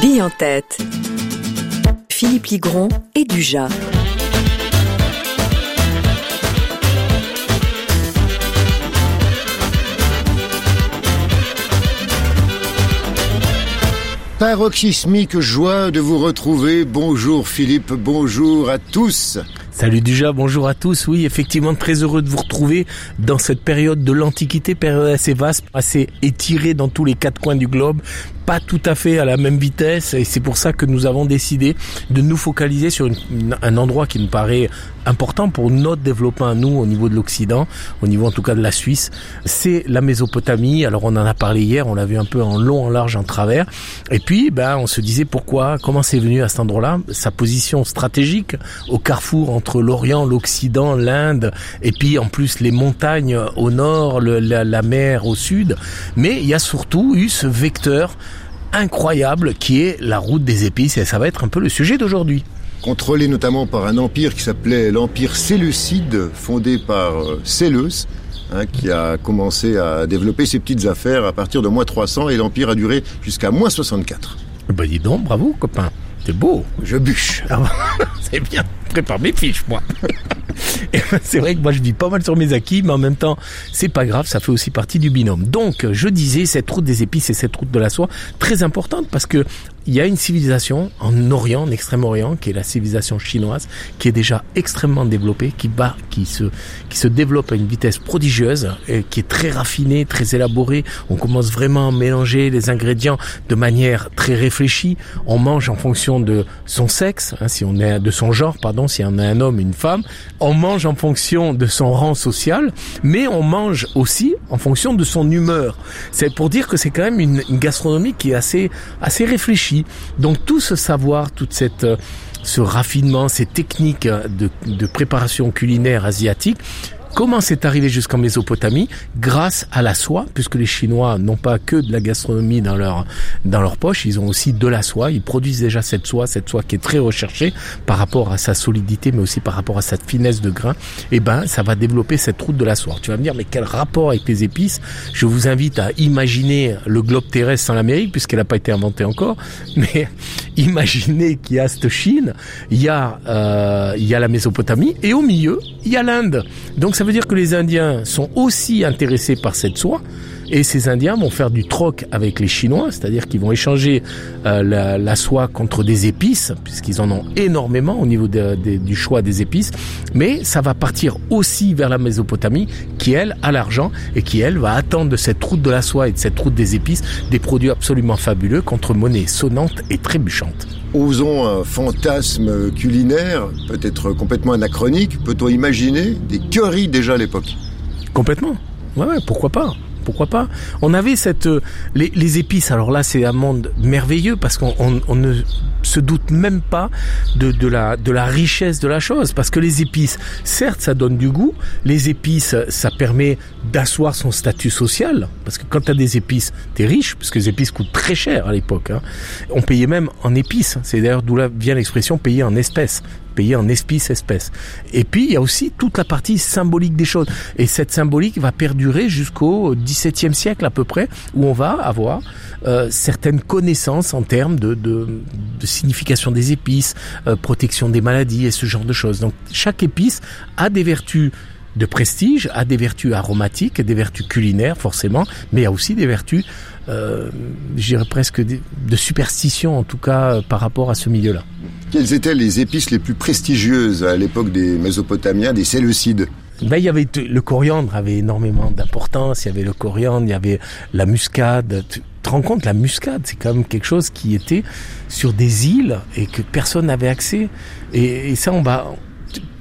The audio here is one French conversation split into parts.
Bille en tête. Philippe Ligron et Dujas. Paroxysmique joie de vous retrouver. Bonjour Philippe, bonjour à tous. Salut déjà, bonjour à tous. Oui, effectivement, très heureux de vous retrouver dans cette période de l'Antiquité, période assez vaste, assez étirée dans tous les quatre coins du globe, pas tout à fait à la même vitesse et c'est pour ça que nous avons décidé de nous focaliser sur un endroit qui nous paraît important pour notre développement à nous au niveau de l'Occident, au niveau en tout cas de la Suisse, c'est la Mésopotamie. Alors on en a parlé hier, on l'a vu un peu en long, en large, en travers. Et puis ben on se disait pourquoi, comment c'est venu à cet endroit-là, sa position stratégique au carrefour entre l'Orient, l'Occident, l'Inde et puis en plus les montagnes au nord, la, la mer au sud. Mais il y a surtout eu ce vecteur incroyable qui est la route des épices et ça va être un peu le sujet d'aujourd'hui. Contrôlé notamment par un empire qui s'appelait l'empire séleucide, fondé par euh, Séleuce, hein, qui a commencé à développer ses petites affaires à partir de moins 300 et l'empire a duré jusqu'à moins 64. Bah dis donc, bravo copain, c'est beau. Je bûche. Ah, c'est bien, prépare mes fiches moi. c'est vrai que moi je vis pas mal sur mes acquis, mais en même temps, c'est pas grave, ça fait aussi partie du binôme. Donc, je disais, cette route des épices et cette route de la soie, très importante parce que il y a une civilisation en Orient, en Extrême-Orient, qui est la civilisation chinoise, qui est déjà extrêmement développée, qui bat, qui se, qui se développe à une vitesse prodigieuse, qui est très raffinée, très élaborée. On commence vraiment à mélanger les ingrédients de manière très réfléchie. On mange en fonction de son sexe, hein, si on est de son genre, pardon, si on est un homme, une femme. On mange en fonction de son rang social, mais on mange aussi en fonction de son humeur. C'est pour dire que c'est quand même une, gastronomie qui est assez, assez réfléchie donc tout ce savoir, toute cette euh, ce raffinement, ces techniques de, de préparation culinaire asiatique Comment c'est arrivé jusqu'en Mésopotamie Grâce à la soie, puisque les Chinois n'ont pas que de la gastronomie dans leur dans leur poche, ils ont aussi de la soie. Ils produisent déjà cette soie, cette soie qui est très recherchée par rapport à sa solidité, mais aussi par rapport à sa finesse de grain. Et eh ben, ça va développer cette route de la soie. Tu vas me dire, mais quel rapport avec les épices? Je vous invite à imaginer le globe terrestre en Amérique, puisqu'elle n'a pas été inventée encore. Mais imaginez qu'il y a cette Chine, il y a euh, il y a la Mésopotamie, et au milieu il y a l'Inde. Donc ça veut dire que les Indiens sont aussi intéressés par cette soie. Et ces Indiens vont faire du troc avec les Chinois, c'est-à-dire qu'ils vont échanger euh, la, soie contre des épices, puisqu'ils en ont énormément au niveau du choix des épices. Mais ça va partir aussi vers la Mésopotamie, qui elle a l'argent et qui elle va attendre de cette route de la soie et de cette route des épices des produits absolument fabuleux contre monnaie sonnante et trébuchante. Osons un fantasme culinaire, peut-être complètement anachronique. Peut-on imaginer des curries déjà à l'époque? Complètement. Ouais, ouais, pourquoi pas? Pourquoi pas On avait cette euh, les, épices. Alors là, c'est un monde merveilleux parce qu'on ne se doute même pas de, la richesse de la chose. Parce que les épices, certes, ça donne du goût. Les épices, ça permet d'asseoir son statut social. Parce que quand tu as des épices, t'es riche, parce que les épices coûtent très cher à l'époque. Hein. On payait même en épices. C'est d'ailleurs d'où vient l'expression payer en espèces en espèces. Et puis il y a aussi toute la partie symbolique des choses. Et cette symbolique va perdurer jusqu'au XVIIe siècle à peu près, où on va avoir euh, certaines connaissances en termes de signification des épices, euh, protection des maladies et ce genre de choses. Donc chaque épice a des vertus de prestige, a des vertus aromatiques, des vertus culinaires forcément, mais a aussi des vertus, euh, je dirais presque de superstition en tout cas euh, par rapport à ce milieu-là. Quelles étaient les épices les plus prestigieuses à l'époque des Mésopotamiens, des Séleucides? Ben, il y avait le coriandre avait énormément d'importance. Il y avait le coriandre, il y avait la muscade. Tu te rends compte, la muscade, c'est quand même quelque chose qui était sur des îles et que personne n'avait accès. Et, et ça, on va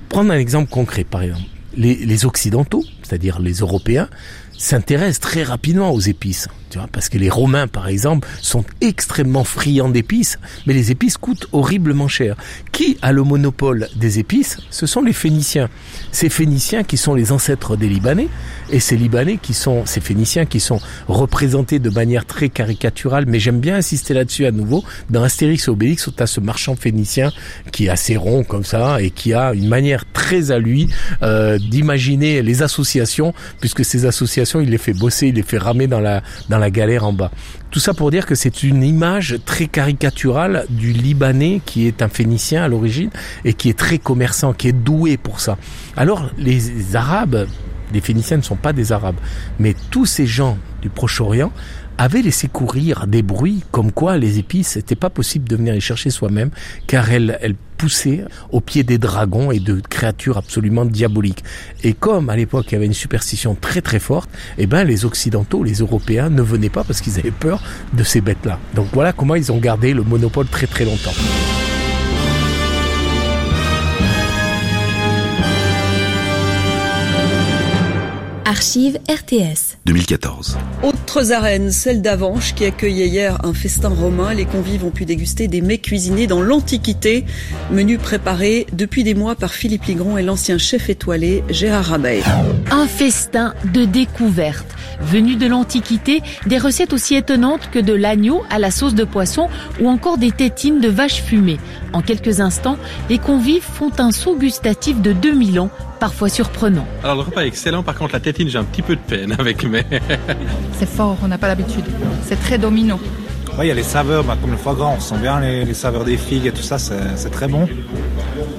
prendre un exemple concret, par exemple les, Occidentaux, c'est-à-dire les Européens, s'intéressent très rapidement aux épices. Tu vois, parce que les Romains, par exemple, sont extrêmement friands d'épices, mais les épices coûtent horriblement cher. Qui a le monopole des épices? Ce sont les Phéniciens. Ces Phéniciens qui sont les ancêtres des Libanais, et ces Libanais qui sont, ces Phéniciens qui sont représentés de manière très caricaturale, mais j'aime bien insister là-dessus à nouveau. Dans Astérix et Obélix, tu as ce marchand phénicien qui est assez rond comme ça, et qui a une manière très à lui euh, d'imaginer les associations, puisque ces associations, il les fait bosser, il les fait ramer dans la, dans la galère en bas. Tout ça pour dire que c'est une image très caricaturale du Libanais qui est un Phénicien à l'origine et qui est très commerçant, qui est doué pour ça. Alors les Arabes, les Phéniciens ne sont pas des Arabes, mais tous ces gens du Proche-Orient avaient laissé courir des bruits comme quoi les épices, c'était pas possible de venir les chercher soi-même, car elles, elles poussaient au pied des dragons et de créatures absolument diaboliques. Et comme à l'époque il y avait une superstition très très forte, eh ben les Occidentaux, les Européens ne venaient pas parce qu'ils avaient peur de ces bêtes-là. Donc voilà comment ils ont gardé le monopole très très longtemps. Archive RTS. 2014. Autres arènes, celle d'Avanches qui accueillait hier un festin romain. Les convives ont pu déguster des mets cuisinés dans l'Antiquité. Menu préparé depuis des mois par Philippe Ligron et l'ancien chef étoilé Gérard Rabet. Un festin de découverte. Venu de l'Antiquité, des recettes aussi étonnantes que de l'agneau à la sauce de poisson ou encore des tétines de vache fumée. En quelques instants, les convives font un saut gustatif de 2000 ans parfois surprenant. Alors le repas est excellent, par contre la tétine j'ai un petit peu de peine avec, mais... c'est fort, on n'a pas l'habitude. C'est très dominant. Il y a les saveurs, bah, comme le foie gras, on sent bien les, les saveurs des figues et tout ça, c'est très bon.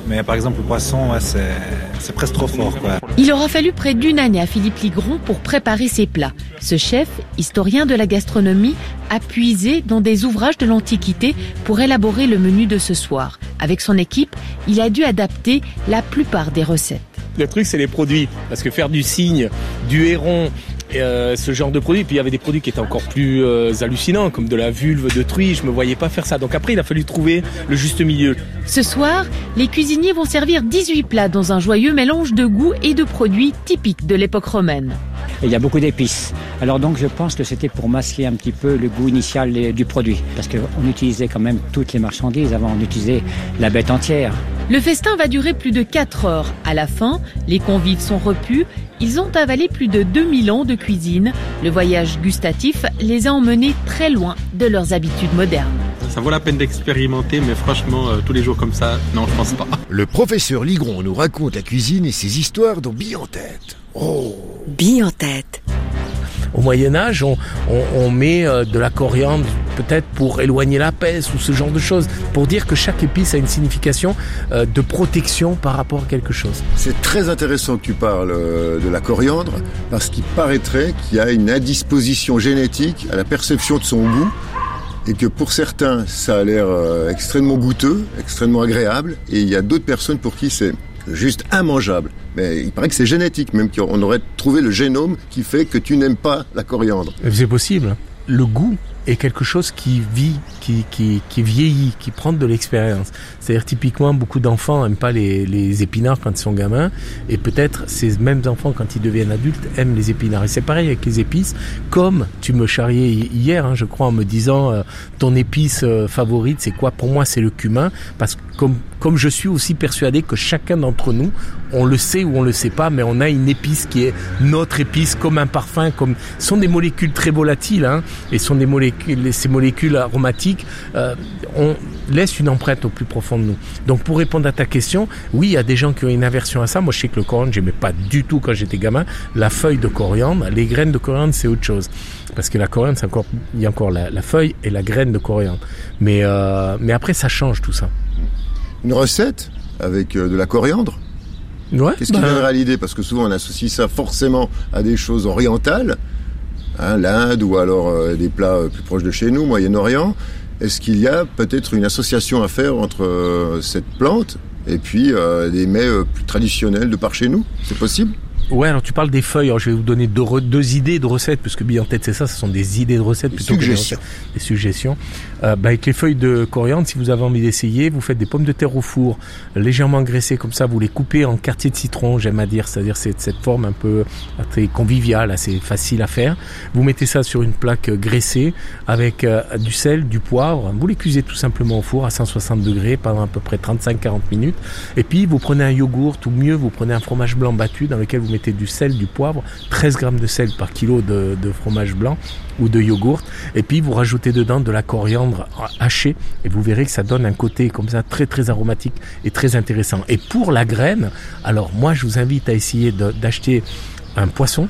Mais par exemple, le poisson, ouais, c'est presque trop fort. Quoi. Il aura fallu près d'une année à Philippe Ligron pour préparer ses plats. Ce chef, historien de la gastronomie, a puisé dans des ouvrages de l'Antiquité pour élaborer le menu de ce soir. Avec son équipe, il a dû adapter la plupart des recettes. Le truc, c'est les produits. Parce que faire du cygne, du héron, euh, ce genre de produits. Puis il y avait des produits qui étaient encore plus euh, hallucinants, comme de la vulve de truie. Je me voyais pas faire ça. Donc après, il a fallu trouver le juste milieu. Ce soir, les cuisiniers vont servir 18 plats dans un joyeux mélange de goûts et de produits typiques de l'époque romaine. Il y a beaucoup d'épices. Alors donc je pense que c'était pour masquer un petit peu le goût initial du produit. Parce qu'on utilisait quand même toutes les marchandises avant, on utilisait la bête entière. Le festin va durer plus de 4 heures. À la fin, les convives sont repus. Ils ont avalé plus de 2000 ans de cuisine. Le voyage gustatif les a emmenés très loin de leurs habitudes modernes. Ça vaut la peine d'expérimenter, mais franchement, euh, tous les jours comme ça, non, je pense pas. Le professeur Ligron nous raconte la cuisine et ses histoires dans Bille en tête. Oh Bille en tête au Moyen Âge, on, on, met euh, de la coriandre peut-être pour éloigner la peste ou ce genre de choses, pour dire que chaque épice a une signification euh, de protection par rapport à quelque chose. C'est très intéressant que tu parles de la coriandre, parce qu'il paraîtrait qu'il y a une indisposition génétique à la perception de son goût et que pour certains, ça a l'air extrêmement goûteux, extrêmement agréable, et il y a d'autres personnes pour qui c'est juste immangeable. Mais il paraît que c'est génétique, même qu'on aurait trouvé le génome qui fait que tu n'aimes pas la coriandre. C'est possible. Le goût est quelque chose qui vit, qui, qui, qui vieillit, qui prend de l'expérience. C'est-à-dire typiquement beaucoup d'enfants n'aiment pas les, les, épinards quand ils sont gamins et peut-être ces mêmes enfants quand ils deviennent adultes aiment les épinards. Et c'est pareil avec les épices, comme tu me charriais hier, hein, je crois, en me disant euh, ton épice euh, favorite c'est quoi? Pour moi c'est le cumin parce que comme, comme je suis aussi persuadé que chacun d'entre nous, on le sait ou on le sait pas, mais on a une épice qui est notre épice, comme un parfum, comme sont des molécules très volatiles, hein, et sont des molécules, ces molécules aromatiques, euh, on laisse une empreinte au plus profond de nous. Donc pour répondre à ta question, oui, il y a des gens qui ont une aversion à ça. Moi, je sais que le coriandre, j'aimais pas du tout quand j'étais gamin. La feuille de coriandre, les graines de coriandre, c'est autre chose, parce que la coriandre, c'est encore, il y a encore la, feuille et la graine de coriandre. Mais euh, mais après, ça change tout ça une recette avec euh, de la coriandre. Ouais, Qu'est-ce qui bah... viendrait à l'idée? Parce que souvent on associe ça forcément à des choses orientales, hein, l'Inde ou alors euh, des plats euh, plus proches de chez nous, Moyen-Orient. Est-ce qu'il y a peut-être une association à faire entre cette plante et puis des mets plus traditionnels de par chez nous? C'est possible? Ouais, alors tu parles des feuilles. Alors je vais vous donner deux, deux idées de recettes, puisque bien en tête c'est ça, ce sont des idées de recettes plutôt que des, suggestions. Euh, bah, avec les feuilles de coriandre, si vous avez envie d'essayer, vous faites des pommes de terre au four, légèrement graissées comme ça, vous les coupez en quartiers de citron, j'aime à dire, c'est-à-dire c'est cette forme un peu très conviviale, assez facile à faire. Vous mettez ça sur une plaque graissée avec euh, du sel, du poivre. Vous les cuisez tout simplement au four à 160 degrés pendant à peu près 35-40 minutes. Et puis vous prenez un yogourt, ou mieux vous prenez un fromage blanc battu dans lequel vous mettez du sel, du poivre, 13 grammes de sel par kilo de, fromage blanc ou de yogourt. Et puis vous rajoutez dedans de la coriandre hachée et vous verrez que ça donne un côté comme ça très très aromatique et très intéressant. Et pour la graine, alors moi je vous invite à essayer d'acheter un poisson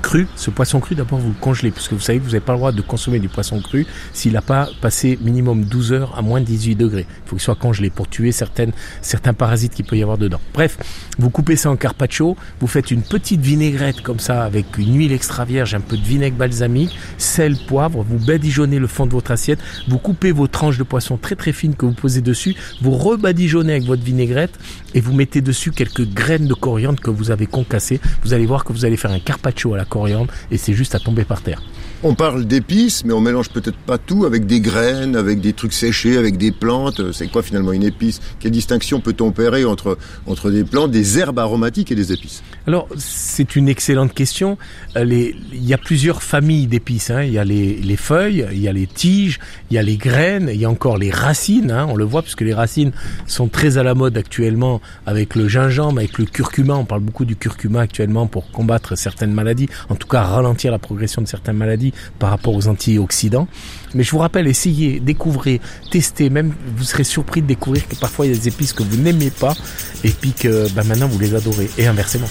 cru, ce poisson cru, d'abord vous le congelez, puisque vous savez que vous n'avez pas le droit de consommer du poisson cru s'il n'a pas passé minimum 12 heures à moins de 18 degrés. Il faut qu'il soit congelé pour tuer certaines, certains parasites qu'il peut y avoir dedans. Bref, vous coupez ça en carpaccio, vous faites une petite vinaigrette comme ça avec une huile extra vierge, un peu de vinaigre balsamique, sel, poivre, vous badigeonnez le fond de votre assiette, vous coupez vos tranches de poisson très très fines que vous posez dessus, vous rebadigeonnez avec votre vinaigrette et vous mettez dessus quelques graines de coriandre que vous avez concassées. Vous allez voir que vous allez faire un carpaccio à la coriandre et c'est juste à tomber par terre. On parle d'épices, mais on mélange peut-être pas tout avec des graines, avec des trucs séchés, avec des plantes. C'est quoi finalement une épice? Quelle distinction peut-on opérer entre, entre des plantes, des herbes aromatiques et des épices? Alors, c'est une excellente question. Euh, il y a plusieurs familles d'épices. Hein. Il y a les, les, feuilles, il y a les tiges, il y a les graines, il y a encore les racines. Hein. On le voit puisque les racines sont très à la mode actuellement avec le gingembre, avec le curcuma. On parle beaucoup du curcuma actuellement pour combattre certaines maladies, en tout cas ralentir la progression de certaines maladies par rapport aux antioxydants. Mais je vous rappelle, essayez, découvrez, testez, même vous serez surpris de découvrir que parfois il y a des épices que vous n'aimez pas et puis que ben, maintenant vous les adorez et inversement.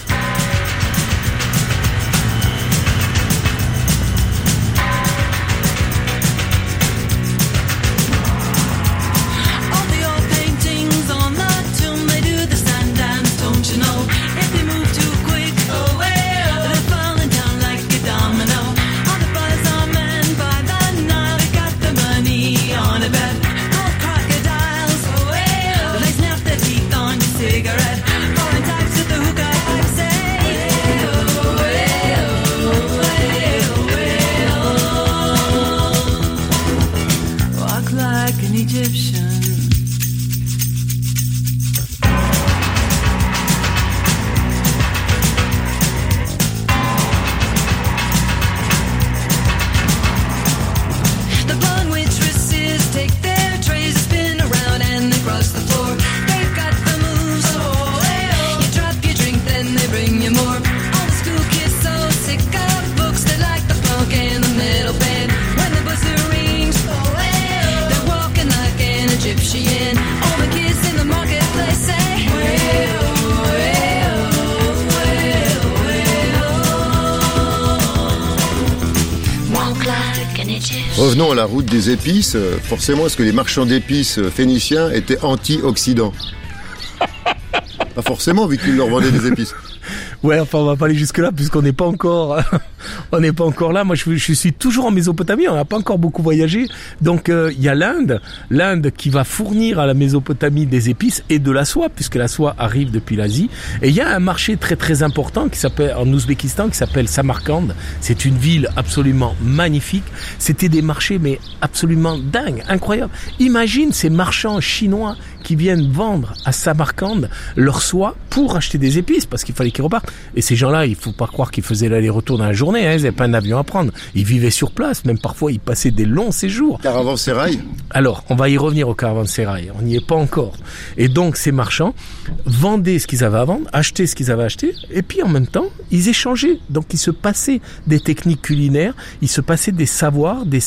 À la route des épices. Forcément, est-ce que les marchands d'épices phéniciens étaient anti-occidents Pas forcément, vu qu'ils leur vendaient des épices. Ouais, enfin, on va pas aller jusque là puisqu'on n'est pas encore, on n'est pas encore là. Moi, je, suis toujours en Mésopotamie. On n'a pas encore beaucoup voyagé. Donc, euh, il y a l'Inde, l'Inde qui va fournir à la Mésopotamie des épices et de la soie, puisque la soie arrive depuis l'Asie. Et il y a un marché très très important qui s'appelle en Ouzbékistan, qui s'appelle Samarkand. C'est une ville absolument magnifique. C'était des marchés mais absolument dingues, incroyables. Imagine ces marchands chinois qui viennent vendre à Samarkand leur soie pour acheter des épices, parce qu'il fallait qu'ils repartent. Et ces gens-là, il faut pas croire qu'ils faisaient l'aller-retour dans la journée, hein, ils n'avaient pas un avion à prendre. Ils vivaient sur place, même parfois ils passaient des longs séjours. Caravansérail Alors, on va y revenir au caravansérail, on n'y est pas encore. Et donc ces marchands vendaient ce qu'ils avaient à vendre, achetaient ce qu'ils avaient acheté, et puis en même temps, ils échangeaient. Donc il se passait des techniques culinaires, il se passait des savoirs, des,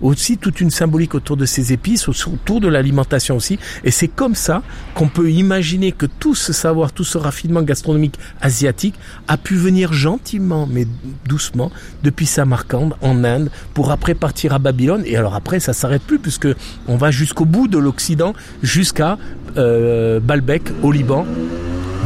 aussi toute une symbolique autour de ces épices, autour de l'alimentation aussi. Et c'est comme ça qu'on peut imaginer que tout ce savoir, tout ce raffinement gastronomique asiatique a pu venir gentiment, mais doucement, depuis Samarcande, en Inde, pour après partir à Babylone. Et alors après, ça s'arrête plus, puisque on va jusqu'au bout de l'Occident, jusqu'à euh, au Liban.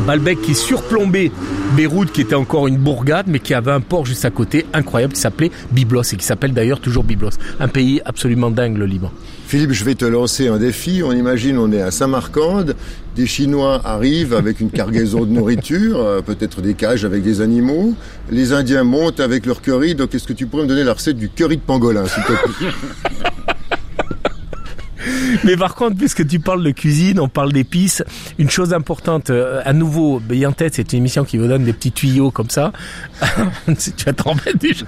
Baalbek qui surplombait Beyrouth, qui était encore une bourgade, mais qui avait un port juste à côté, incroyable, qui s'appelait Byblos, et qui s'appelle d'ailleurs toujours Byblos. Un pays absolument dingue, le Liban. Philippe, je vais te lancer un défi. On imagine, on est à Samarcande, des Chinois arrivent avec une cargaison de nourriture, euh, peut-être des cages avec des animaux. Les Indiens montent avec leur curry. Donc, est-ce que tu pourrais me donner la recette du curry de pangolin, s'il te plaît? Mais par contre, puisque tu parles de cuisine, on parle d'épices, une chose importante, euh, à nouveau, Veille en tête, c'est une émission qui vous donne des petits tuyaux comme ça. tu vas mettre déjà.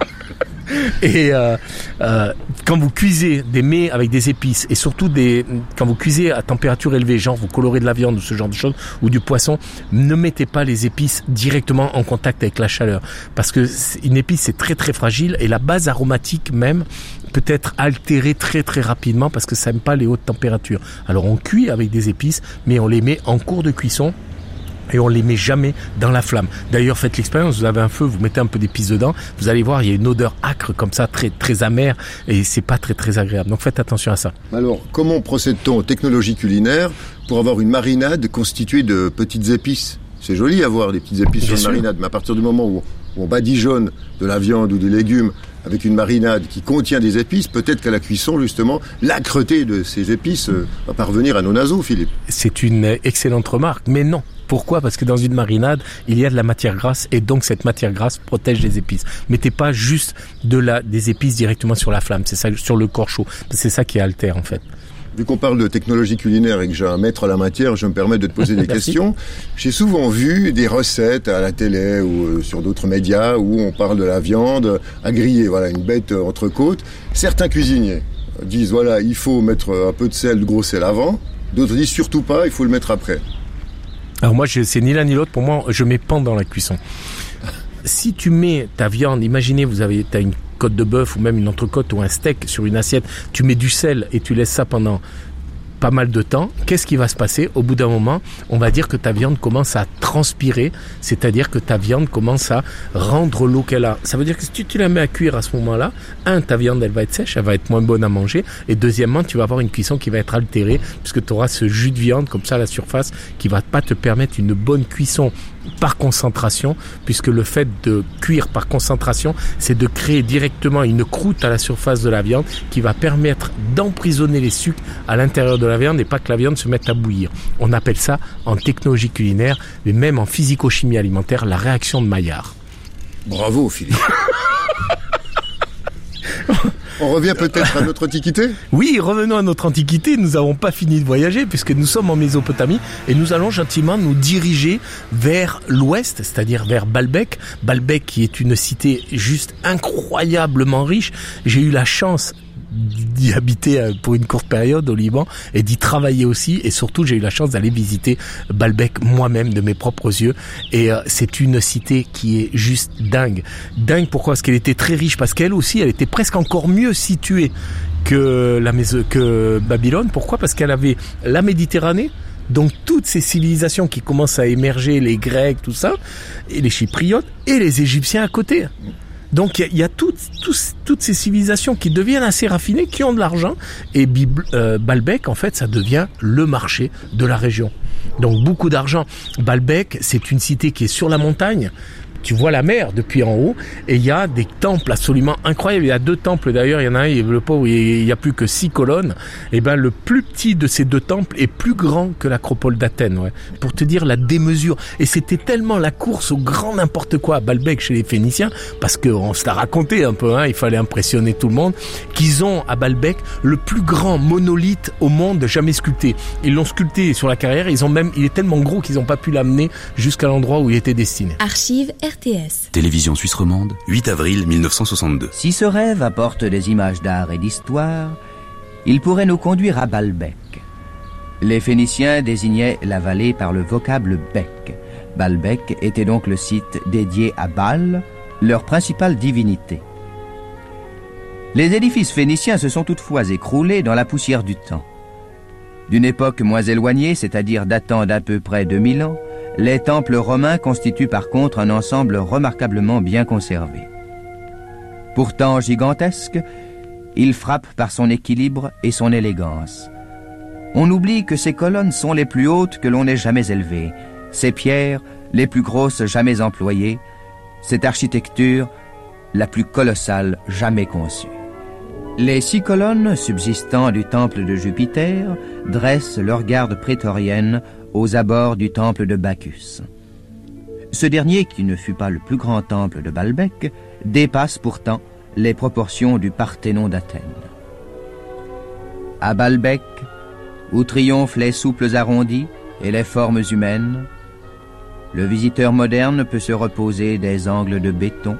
Et euh, euh, quand vous cuisez des mets avec des épices et surtout des quand vous cuisez à température élevée, genre vous colorez de la viande ou ce genre de choses ou du poisson, ne mettez pas les épices directement en contact avec la chaleur parce que une épice c'est très très fragile et la base aromatique même peut être altérée très très rapidement parce que ça n'aime pas les hautes températures. Alors on cuit avec des épices, mais on les met en cours de cuisson et on les met jamais dans la flamme. D'ailleurs, faites l'expérience, vous avez un feu, vous mettez un peu d'épices dedans, vous allez voir, il y a une odeur acre comme ça, très très amère, et c'est pas très très agréable. Donc faites attention à ça. Alors, comment procède-t-on aux technologies culinaires pour avoir une marinade constituée de petites épices? C'est joli avoir des petites épices Bien sur une sûr. marinade, mais à partir du moment où on badigeonne de la viande ou des légumes avec une marinade qui contient des épices, peut-être qu'à la cuisson, justement, l'âcreté de ces épices euh, va parvenir à nos naseaux, Philippe. C'est une excellente remarque, mais non. Pourquoi? Parce que dans une marinade, il y a de la matière grasse et donc cette matière grasse protège les épices. Mettez pas juste de la, des épices directement sur la flamme, c'est ça sur le corps chaud. C'est ça qui altère en fait. Vu qu'on parle de technologie culinaire et que j'ai un maître à la matière, je me permets de te poser des questions. J'ai souvent vu des recettes à la télé ou euh, sur d'autres médias où on parle de la viande à griller, voilà, une bête euh, entrecôte. Certains cuisiniers disent, voilà, il faut mettre un peu de sel, de gros sel avant. D'autres disent, surtout pas, il faut le mettre après. Alors moi, je- c'est ni l'un ni l'autre. Pour moi, je mets pendant la cuisson. Si tu mets ta viande, imaginez, vous avez, as une de bœuf ou même une entrecôte ou un steak sur une assiette, tu mets du sel et tu laisses ça pendant pas mal de temps, qu'est-ce qui va se passer Au bout d'un moment, on va dire que ta viande commence à transpirer, c'est-à-dire que ta viande commence à rendre l'eau qu'elle a. Ça veut dire que si tu, tu la mets à cuire à ce moment-là, un, ta viande, elle va être sèche, elle va être moins bonne à manger, et deuxièmement, tu vas avoir une cuisson qui va être altérée, puisque tu auras ce jus de viande comme ça à la surface, qui va pas te permettre une bonne cuisson par concentration, puisque le fait de cuire par concentration, c'est de créer directement une croûte à la surface de la viande qui va permettre d'emprisonner les sucres à l'intérieur de la viande et pas que la viande se mette à bouillir. On appelle ça en technologie culinaire, mais même en physico-chimie alimentaire, la réaction de Maillard. Bravo, Philippe. on revient peut-être à notre antiquité Oui, revenons à notre antiquité. Nous n'avons pas fini de voyager puisque nous sommes en Mésopotamie et nous allons gentiment nous diriger vers l'ouest, c'est-à-dire vers Baalbek. Baalbek qui est une cité juste incroyablement riche. J'ai eu la chance d'y habiter euh, pour une courte période au Liban et d'y travailler aussi. Et surtout j'ai eu la chance d'aller visiter Baalbek moi-même de mes propres yeux. Et euh, c'est une cité qui est juste dingue. Dingue pourquoi? Parce qu'elle était très riche parce qu'elle aussi elle était presque encore mieux située que la que Babylone. Pourquoi? Parce qu'elle avait la Méditerranée donc toutes ces civilisations qui commencent à émerger les Grecs tout ça et les Chypriotes et les Égyptiens à côté donc il y y a toutes, toutes ces civilisations qui deviennent assez raffinées, qui ont de l'argent, et euh, Baalbek, en fait, ça devient le marché de la région. Donc beaucoup d'argent. Baalbek, c'est une cité qui est sur la montagne. Tu vois la mer depuis en haut et il y a des temples absolument incroyables. Il y a deux temples d'ailleurs. Il y en a un, le pauvre, il y a plus que six colonnes. Et ben le plus petit de ces deux temples est plus grand que l'acropole d'Athènes. Ouais. Pour te dire la démesure. Et c'était tellement la course au grand n'importe quoi à Baalbek chez les Phéniciens, parce qu'on se l'a raconté un peu. Hein, il fallait impressionner tout le monde. Qu'ils ont à Baalbek le plus grand monolithe au monde jamais sculpté. Ils l'ont sculpté sur la carrière. Ils ont même, il est tellement gros qu'ils n'ont pas pu l'amener jusqu'à l'endroit où il était destiné. RTS. Télévision suisse romande, 8 avril 1962. Si ce rêve apporte des images d'art et d'histoire, il pourrait nous conduire à Baalbek. Les Phéniciens désignaient la vallée par le vocable bec. Baalbek était donc le site dédié à Baal, leur principale divinité. Les édifices phéniciens se sont toutefois écroulés dans la poussière du temps. D'une époque moins éloignée, c'est-à-dire datant d'à peu près 2000 ans, les temples romains constituent par contre un ensemble remarquablement bien conservé. Pourtant gigantesque, il frappe par son équilibre et son élégance. On oublie que ces colonnes sont les plus hautes que l'on ait jamais élevées, ces pierres les plus grosses jamais employées, cette architecture la plus colossale jamais conçue. Les six colonnes subsistant du temple de Jupiter dressent leur garde prétorienne aux abords du temple de Bacchus. Ce dernier, qui ne fut pas le plus grand temple de Baalbek, dépasse pourtant les proportions du Parthénon d'Athènes. À Baalbek, où triomphent les souples arrondis et les formes humaines, le visiteur moderne peut se reposer des angles de béton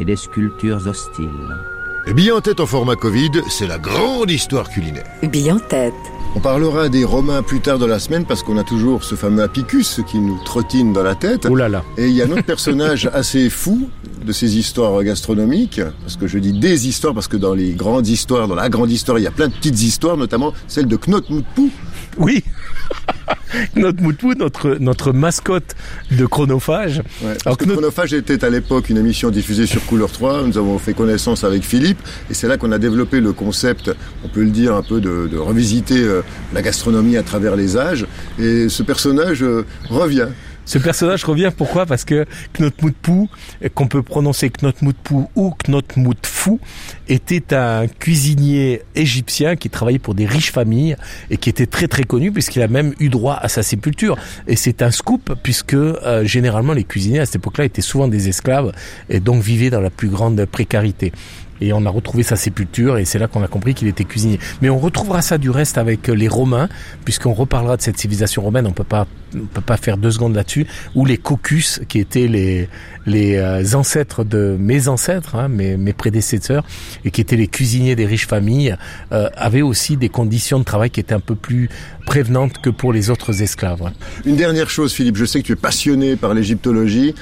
et des sculptures hostiles. Bien en tête en format Covid, c'est la grande histoire culinaire. Bien en tête. On parlera des Romains plus tard dans la semaine parce qu'on a toujours ce fameux Apicus qui nous trottine dans la tête. Oh là là. Et il y a un autre personnage assez fou de ces histoires gastronomiques, parce que je dis des histoires parce que dans les grandes histoires, dans la grande histoire, il y a plein de petites histoires, notamment celle de Knut Mutpu. Oui. notre Moutpou, notre, notre mascotte de chronophage. Ouais, parce que Chronophage était à l'époque une émission diffusée sur Couleur 3. Nous avons fait connaissance avec Philippe et c'est là qu'on a développé le concept, on peut le dire un peu de, de revisiter euh, la gastronomie à travers les âges. Et ce personnage euh, revient. Ce personnage revient pourquoi? Parce que Knotmoutpou, qu'on peut prononcer Knotmoutpou ou Knotmoutfou, était un cuisinier égyptien qui travaillait pour des riches familles et qui était très très connu puisqu'il a même eu droit à sa sépulture. Et c'est un scoop puisque euh, généralement les cuisiniers à cette époque-là étaient souvent des esclaves et donc vivaient dans la plus grande précarité et on a retrouvé sa sépulture et c'est là qu'on a compris qu'il était cuisinier. Mais on retrouvera ça du reste avec les Romains, puisqu'on reparlera de cette civilisation romaine. On peut pas, on peut pas faire deux secondes là-dessus. Ou les Caucus, qui étaient les les euh, ancêtres de mes ancêtres, hein, mes, mes prédécesseurs, et qui étaient les cuisiniers des riches familles, euh, avaient aussi des conditions de travail qui étaient un peu plus prévenantes que pour les autres esclaves. hein. Une dernière chose, Philippe, je sais que tu es passionné par l'égyptologie.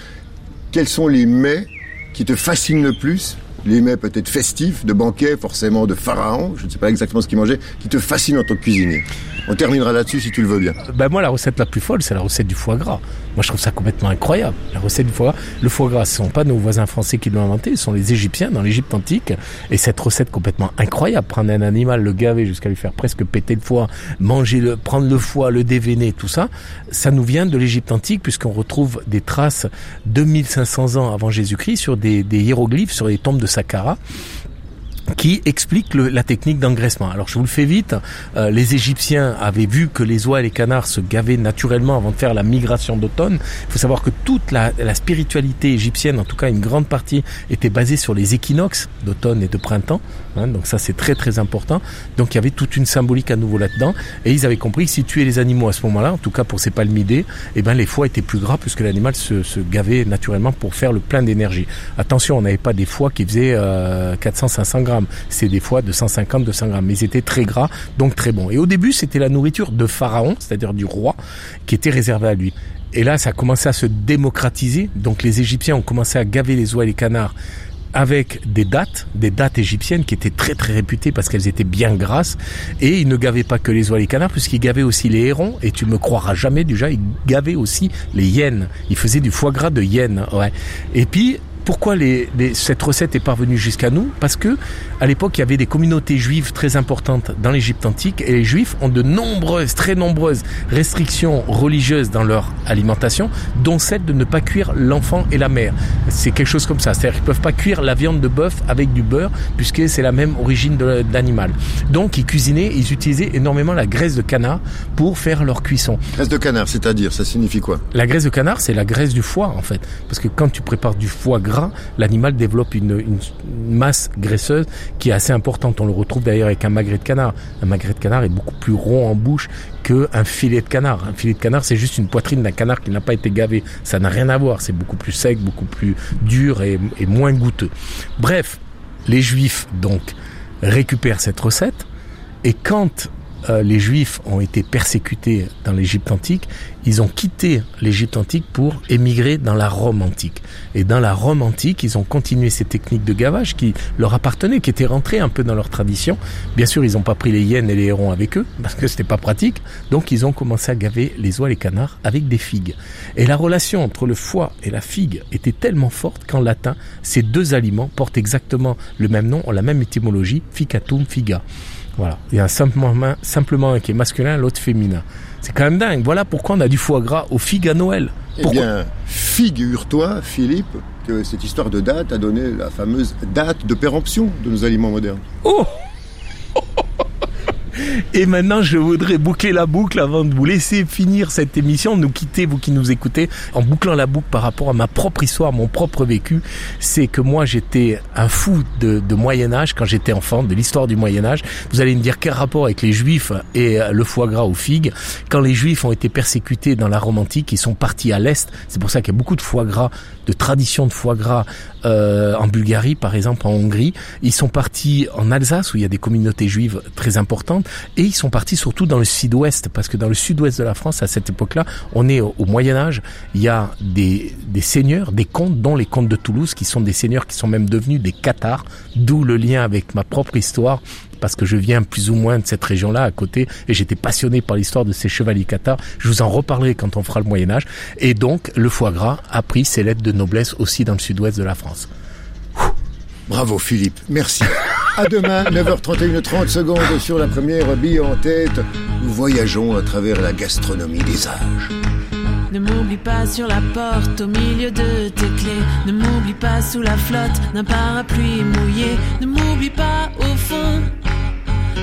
Quels sont les mets qui te fascinent le plus les mets peut-être festifs, de banquets, forcément de pharaons, je ne sais pas exactement ce qu'ils mangeaient, qui te fascinent en tant que cuisinier. On terminera là-dessus si tu le veux bien. Ben moi, la recette la plus folle, c'est la recette du foie gras. Moi, je trouve ça complètement incroyable. La recette du foie gras. Le foie gras, ce sont pas nos voisins français qui l'ont inventé, ce sont les Égyptiens dans l'Égypte antique. Et cette recette complètement incroyable, prendre un animal, le gaver jusqu'à lui faire presque péter le foie, manger le, prendre le foie, le déveiner, tout ça, ça nous vient de l'Égypte antique puisqu'on retrouve des traces 2500 ans avant Jésus-Christ sur des, des hiéroglyphes, sur les tombes de Saqqara qui explique le, la technique d'engraissement. Alors je vous le fais vite, euh, les Égyptiens avaient vu que les oies et les canards se gavaient naturellement avant de faire la migration d'automne. Il faut savoir que toute la, la, spiritualité égyptienne, en tout cas une grande partie, était basée sur les équinoxes d'automne et de printemps. Hein, donc ça c'est très très important. Donc il y avait toute une symbolique à nouveau là-dedans. Et ils avaient compris que si tuer les animaux à ce moment-là, en tout cas pour ces palmidés, eh ben les foies étaient plus gras puisque l'animal se, se, gavait naturellement pour faire le plein d'énergie. Attention, on n'avait pas des foies qui faisaient euh, 400-500 grammes c'est des fois de 150, 200 grammes, mais ils étaient très gras, donc très bons. Et au début, c'était la nourriture de Pharaon, c'est-à-dire du roi, qui était réservée à lui. Et là, ça a commencé à se démocratiser. Donc les Égyptiens ont commencé à gaver les oies et les canards avec des dates, des dates égyptiennes qui étaient très très réputées parce qu'elles étaient bien grasses. Et ils ne gavaient pas que les oies et les canards, puisqu'ils gavaient aussi les hérons. Et tu me croiras jamais, déjà, ils gavaient aussi les hyènes. Ils faisaient du foie gras de hyène. Ouais. Et puis, pourquoi les, les, cette recette est parvenue jusqu'à nous? Parce que à l'époque, il y avait des communautés juives très importantes dans l'Égypte antique et les juifs ont de nombreuses, très nombreuses restrictions religieuses dans leur alimentation, dont celle de ne pas cuire l'enfant et la mère. C'est quelque chose comme ça. C'est-à-dire qu'ils peuvent pas cuire la viande de bœuf avec du beurre puisque c'est la même origine de l'animal. Donc, ils cuisinaient, ils utilisaient énormément la graisse de canard pour faire leur cuisson. Graisse de canard, c'est-à-dire, ça signifie quoi? La graisse de canard, c'est la graisse du foie en fait, parce que quand tu prépares du foie gras l'animal développe une, masse graisseuse qui est assez importante. On le retrouve d'ailleurs avec un magret de canard. Un magret de canard est beaucoup plus rond en bouche qu'un filet de canard. Un filet de canard, c'est juste une poitrine d'un canard qui n'a pas été gavé. Ça n'a rien à voir. C'est beaucoup plus sec, beaucoup plus dur et, et moins goûteux. Bref, les juifs, donc, récupèrent cette recette. Et quand euh, les Juifs ont été persécutés dans l'Égypte antique, ils ont quitté l'Égypte antique pour émigrer dans la Rome antique. Et dans la Rome antique, ils ont continué ces techniques de gavage qui leur appartenaient, qui étaient rentrées un peu dans leur tradition. Bien sûr, ils n'ont pas pris les hyènes et les hérons avec eux, parce que c'était pas pratique. Donc, ils ont commencé à gaver les oies et les canards avec des figues. Et la relation entre le foie et la figue était tellement forte qu'en latin, ces deux aliments portent exactement le même nom, ont la même étymologie, ficatum figa. Voilà. Il y a simplement, simplement un qui est masculin, l'autre féminin. C'est quand même dingue. Voilà pourquoi on a du foie gras aux figues à Noël. Pourquoi eh bien, figure-toi, Philippe, que cette histoire de date a donné la fameuse date de péremption de nos aliments modernes. Oh et maintenant, je voudrais boucler la boucle avant de vous laisser finir cette émission, nous quitter, vous qui nous écoutez, en bouclant la boucle par rapport à ma propre histoire, mon propre vécu. C'est que moi, j'étais un fou de, de Moyen Âge quand j'étais enfant, de l'histoire du Moyen Âge. Vous allez me dire quel rapport avec les Juifs et le foie gras aux figues? Quand les Juifs ont été persécutés dans la Rome antique, ils sont partis à l'est. C'est pour ça qu'il y a beaucoup de foie gras, de tradition de foie gras euh, en Bulgarie, par exemple, en Hongrie. Ils sont partis en Alsace où il y a des communautés juives très importantes. Et ils sont partis surtout dans le sud-ouest, parce que dans le sud-ouest de la France, à cette époque-là, on est au, Moyen Âge, il y a des, des seigneurs, des comtes, dont les comtes de Toulouse, qui sont des seigneurs qui sont même devenus des cathares, d'où le lien avec ma propre histoire, parce que je viens plus ou moins de cette région-là à côté et j'étais passionné par l'histoire de ces chevaliers cathares. Je vous en reparlerai quand on fera le Moyen Âge. Et donc le foie gras a pris ses lettres de noblesse aussi dans le sud-ouest de la France. Bravo Philippe, merci. À demain, 9h31 30 secondes sur la première bille en tête. Nous voyageons à travers la gastronomie des âges. Ne m'oublie pas sur la porte au milieu de tes clés. Ne m'oublie pas sous la flotte d'un parapluie mouillé. Ne m'oublie pas au fond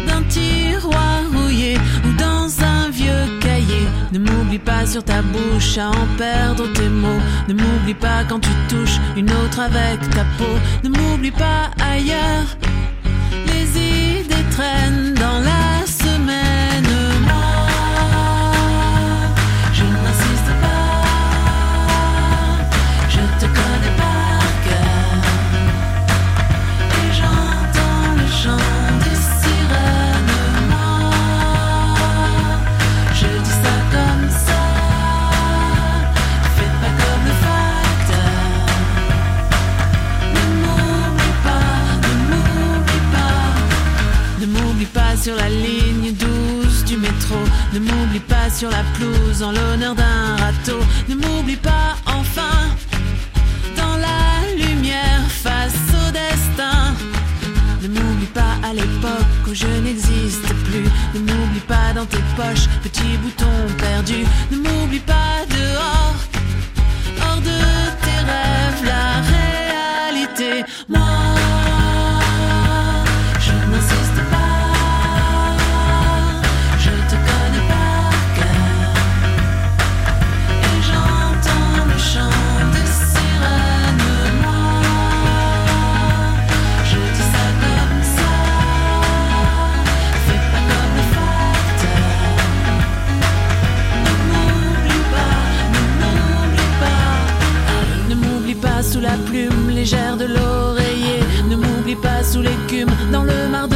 d'un tiroir rouillé ou dans Ne m'oublie pas sur ta bouche à en perdre tes mots. Ne m'oublie pas quand tu touches une autre avec ta peau. Ne m'oublie pas ailleurs. Les idées traînent sur la ligne 12 du métro. Ne m'oublie pas sur la pelouse en l'honneur d'un râteau. Ne m'oublie pas enfin dans la lumière face au destin. Ne m'oublie pas à l'époque où je n'existe plus. Ne m'oublie pas dans tes poches, petit bouton perdu. Ne m'oublie pas dehors, hors de tes rêves, la réalité. Moi, la plume légère de l'oreiller. Ne m'oublie pas sous l'écume dans le mar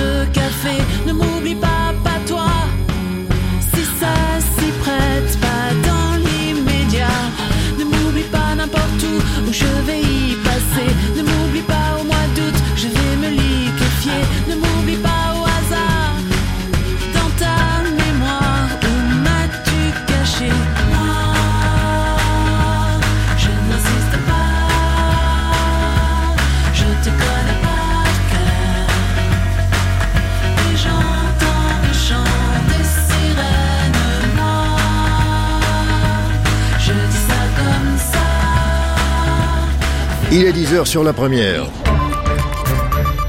je dis ça comme ça. Il est 10h sur la première.